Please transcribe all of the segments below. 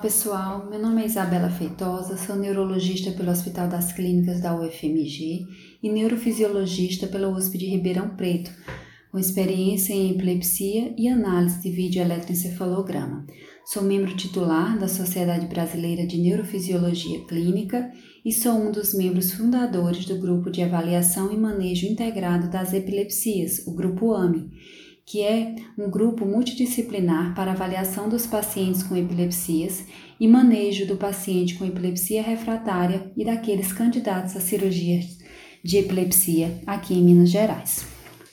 pessoal, meu nome é Isabela Feitosa, sou neurologista pelo Hospital das Clínicas da UFMG e neurofisiologista pela USP de Ribeirão Preto, com experiência em epilepsia e análise de vídeo eletroencefalograma. Sou membro titular da Sociedade Brasileira de Neurofisiologia Clínica e sou um dos membros fundadores do Grupo de Avaliação e Manejo Integrado das Epilepsias, o Grupo AME que é um grupo multidisciplinar para avaliação dos pacientes com epilepsias e manejo do paciente com epilepsia refratária e daqueles candidatos a cirurgias de epilepsia aqui em Minas Gerais.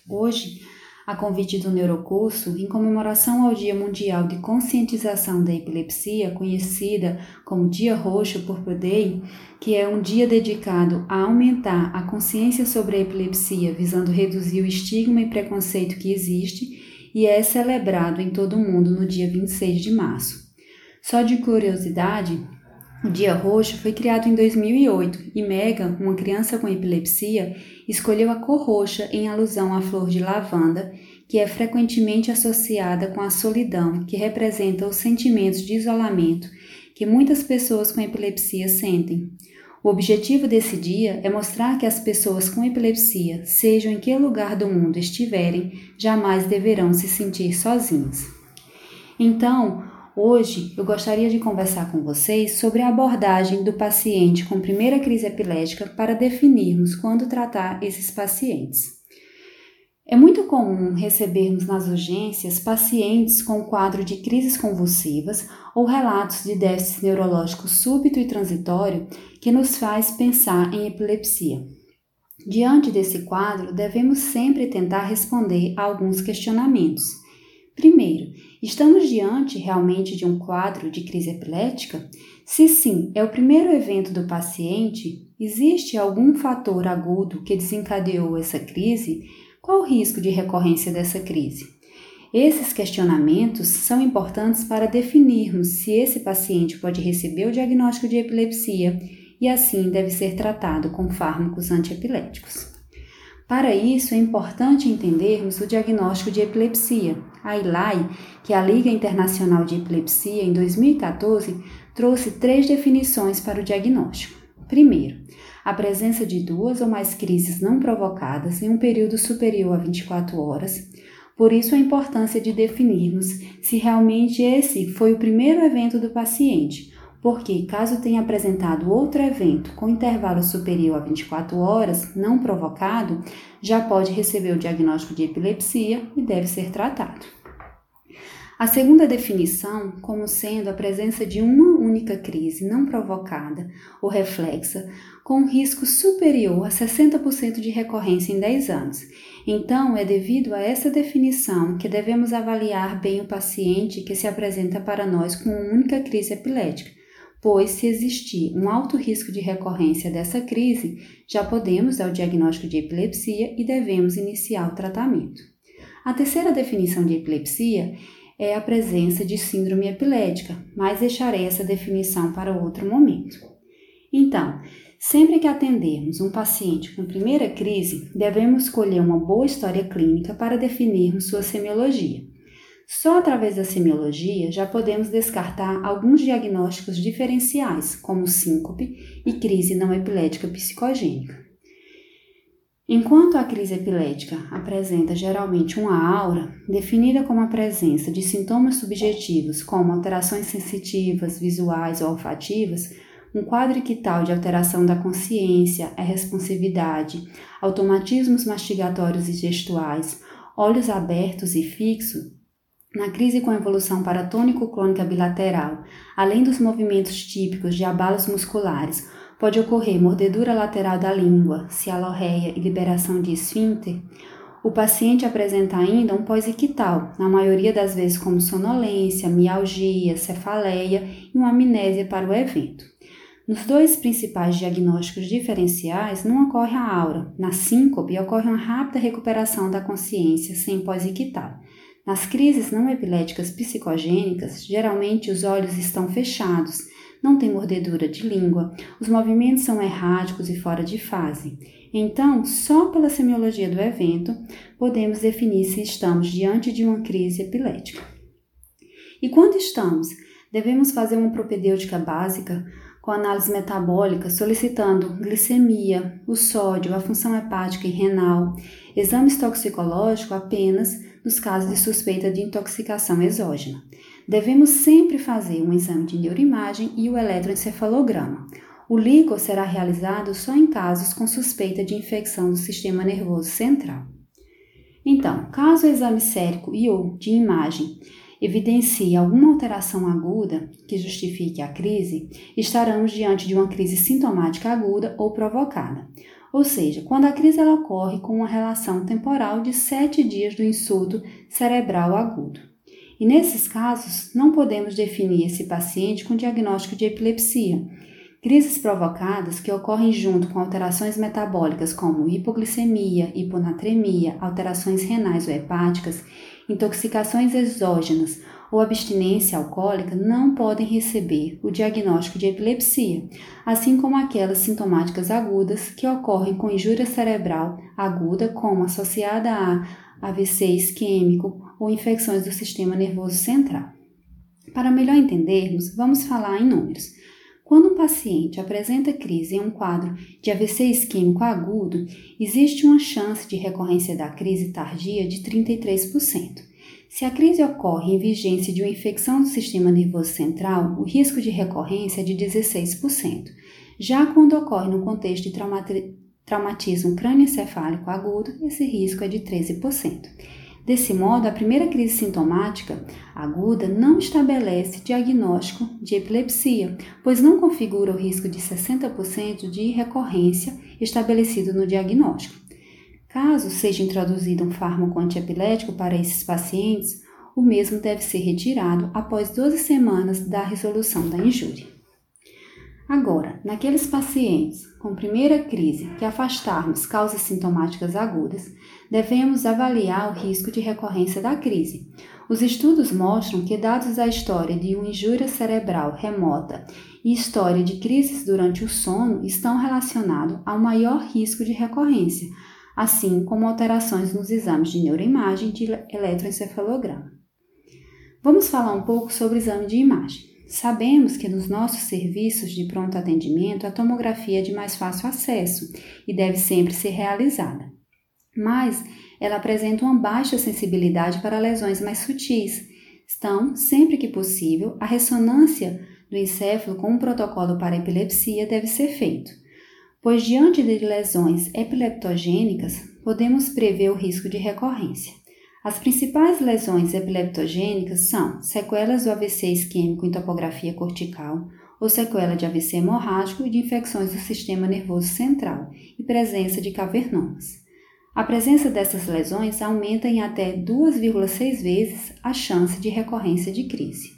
Hoje, a convite do Neurocurso, em comemoração ao Dia Mundial de Conscientização da Epilepsia, conhecida como Dia Roxo por Day, que é um dia dedicado a aumentar a consciência sobre a epilepsia, visando reduzir o estigma e preconceito que existe, e é celebrado em todo o mundo no dia 26 de março. Só de curiosidade, o Dia Roxo foi criado em 2008 e Megan, uma criança com epilepsia, escolheu a cor roxa em alusão à flor de lavanda, que é frequentemente associada com a solidão, que representa os sentimentos de isolamento que muitas pessoas com epilepsia sentem. O objetivo desse dia é mostrar que as pessoas com epilepsia, sejam em que lugar do mundo estiverem, jamais deverão se sentir sozinhas. Então, Hoje eu gostaria de conversar com vocês sobre a abordagem do paciente com primeira crise epilética para definirmos quando tratar esses pacientes. É muito comum recebermos nas urgências pacientes com quadro de crises convulsivas ou relatos de déficit neurológico súbito e transitório que nos faz pensar em epilepsia. Diante desse quadro, devemos sempre tentar responder a alguns questionamentos. Primeiro, estamos diante realmente de um quadro de crise epilética? Se sim, é o primeiro evento do paciente, existe algum fator agudo que desencadeou essa crise? Qual o risco de recorrência dessa crise? Esses questionamentos são importantes para definirmos se esse paciente pode receber o diagnóstico de epilepsia e assim deve ser tratado com fármacos antiepiléticos. Para isso, é importante entendermos o diagnóstico de epilepsia. A ILAI, que é a Liga Internacional de Epilepsia, em 2014, trouxe três definições para o diagnóstico. Primeiro, a presença de duas ou mais crises não provocadas em um período superior a 24 horas. Por isso, a importância de definirmos se realmente esse foi o primeiro evento do paciente porque, caso tenha apresentado outro evento com intervalo superior a 24 horas, não provocado, já pode receber o diagnóstico de epilepsia e deve ser tratado. A segunda definição, como sendo a presença de uma única crise não provocada ou reflexa, com risco superior a 60% de recorrência em 10 anos. Então, é devido a essa definição que devemos avaliar bem o paciente que se apresenta para nós com uma única crise epilética pois se existir um alto risco de recorrência dessa crise, já podemos dar o diagnóstico de epilepsia e devemos iniciar o tratamento. A terceira definição de epilepsia é a presença de síndrome epilética, mas deixarei essa definição para outro momento. Então, sempre que atendermos um paciente com primeira crise, devemos escolher uma boa história clínica para definirmos sua semiologia. Só através da semiologia já podemos descartar alguns diagnósticos diferenciais, como síncope e crise não epilética psicogênica. Enquanto a crise epilética apresenta geralmente uma aura, definida como a presença de sintomas subjetivos como alterações sensitivas, visuais ou olfativas, um quadro quital de alteração da consciência, a responsividade, automatismos mastigatórios e gestuais, olhos abertos e fixos, na crise com evolução paratônico-clônica bilateral, além dos movimentos típicos de abalos musculares, pode ocorrer mordedura lateral da língua, cialorreia e liberação de esfíncter. O paciente apresenta ainda um pós-ictal, na maioria das vezes como sonolência, mialgia, cefaleia e uma amnésia para o evento. Nos dois principais diagnósticos diferenciais não ocorre a aura. Na síncope ocorre uma rápida recuperação da consciência sem pós-ictal. Nas crises não epiléticas psicogênicas, geralmente os olhos estão fechados, não tem mordedura de língua, os movimentos são erráticos e fora de fase. Então, só pela semiologia do evento, podemos definir se estamos diante de uma crise epilética. E quando estamos, devemos fazer uma propedêutica básica com análise metabólica solicitando glicemia, o sódio, a função hepática e renal, exames toxicológicos apenas nos casos de suspeita de intoxicação exógena. Devemos sempre fazer um exame de neuroimagem e o eletroencefalograma. O líquor será realizado só em casos com suspeita de infecção do sistema nervoso central. Então, caso o exame sérico e ou de imagem evidencie alguma alteração aguda que justifique a crise, estaremos diante de uma crise sintomática aguda ou provocada. Ou seja, quando a crise ela ocorre com uma relação temporal de sete dias do insulto cerebral agudo. E nesses casos, não podemos definir esse paciente com diagnóstico de epilepsia. Crises provocadas que ocorrem junto com alterações metabólicas como hipoglicemia, hiponatremia, alterações renais ou hepáticas intoxicações exógenas ou abstinência alcoólica não podem receber o diagnóstico de epilepsia, assim como aquelas sintomáticas agudas que ocorrem com injúria cerebral aguda, como associada a AVC isquêmico ou infecções do sistema nervoso central. Para melhor entendermos, vamos falar em números. Quando um paciente apresenta crise em um quadro de AVC isquêmico agudo, existe uma chance de recorrência da crise tardia de 33%. Se a crise ocorre em vigência de uma infecção do sistema nervoso central, o risco de recorrência é de 16%. Já quando ocorre no contexto de traumatismo crânioencefálico agudo, esse risco é de 13%. Desse modo, a primeira crise sintomática aguda não estabelece diagnóstico de epilepsia, pois não configura o risco de 60% de recorrência estabelecido no diagnóstico. Caso seja introduzido um fármaco antiepilético para esses pacientes, o mesmo deve ser retirado após 12 semanas da resolução da injúria. Agora, naqueles pacientes com primeira crise que afastarmos causas sintomáticas agudas, devemos avaliar o risco de recorrência da crise. Os estudos mostram que, dados da história de uma injúria cerebral remota e história de crises durante o sono, estão relacionados ao maior risco de recorrência, assim como alterações nos exames de neuroimagem e de eletroencefalograma. Vamos falar um pouco sobre o exame de imagem. Sabemos que nos nossos serviços de pronto atendimento a tomografia é de mais fácil acesso e deve sempre ser realizada. Mas ela apresenta uma baixa sensibilidade para lesões mais sutis. Então, sempre que possível, a ressonância do encéfalo com um protocolo para epilepsia deve ser feito, pois diante de lesões epileptogênicas podemos prever o risco de recorrência. As principais lesões epileptogênicas são sequelas do AVC isquêmico em topografia cortical ou sequela de AVC hemorrágico e de infecções do sistema nervoso central e presença de cavernomas. A presença dessas lesões aumenta em até 2,6 vezes a chance de recorrência de crise.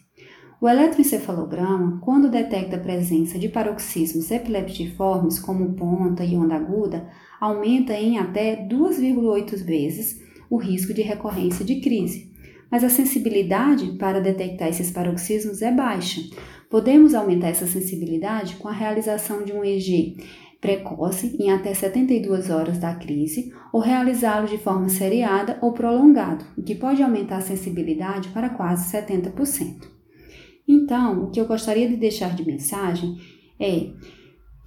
O eletroencefalograma, quando detecta a presença de paroxismos epileptiformes como ponta e onda aguda, aumenta em até 2,8 vezes o risco de recorrência de crise. Mas a sensibilidade para detectar esses paroxismos é baixa. Podemos aumentar essa sensibilidade com a realização de um EG precoce em até 72 horas da crise ou realizá-lo de forma seriada ou prolongado, o que pode aumentar a sensibilidade para quase 70%. Então, o que eu gostaria de deixar de mensagem é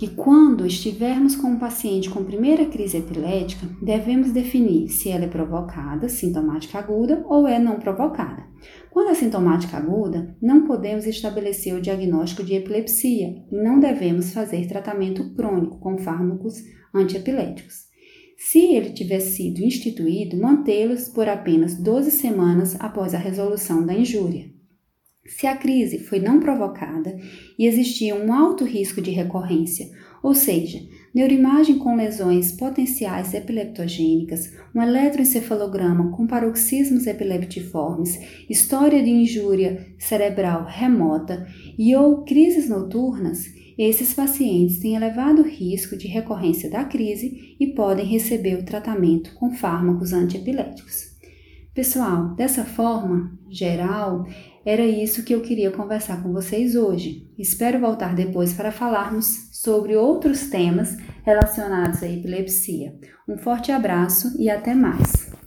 que quando estivermos com um paciente com primeira crise epilética, devemos definir se ela é provocada, sintomática aguda, ou é não provocada. Quando é sintomática aguda, não podemos estabelecer o diagnóstico de epilepsia e não devemos fazer tratamento crônico com fármacos antiepiléticos. Se ele tiver sido instituído, mantê-los por apenas 12 semanas após a resolução da injúria. Se a crise foi não provocada e existia um alto risco de recorrência, ou seja, neuroimagem com lesões potenciais epileptogênicas, um eletroencefalograma com paroxismos epileptiformes, história de injúria cerebral remota e ou crises noturnas, esses pacientes têm elevado risco de recorrência da crise e podem receber o tratamento com fármacos antiepiléticos. Pessoal, dessa forma geral, era isso que eu queria conversar com vocês hoje. Espero voltar depois para falarmos sobre outros temas relacionados à epilepsia. Um forte abraço e até mais!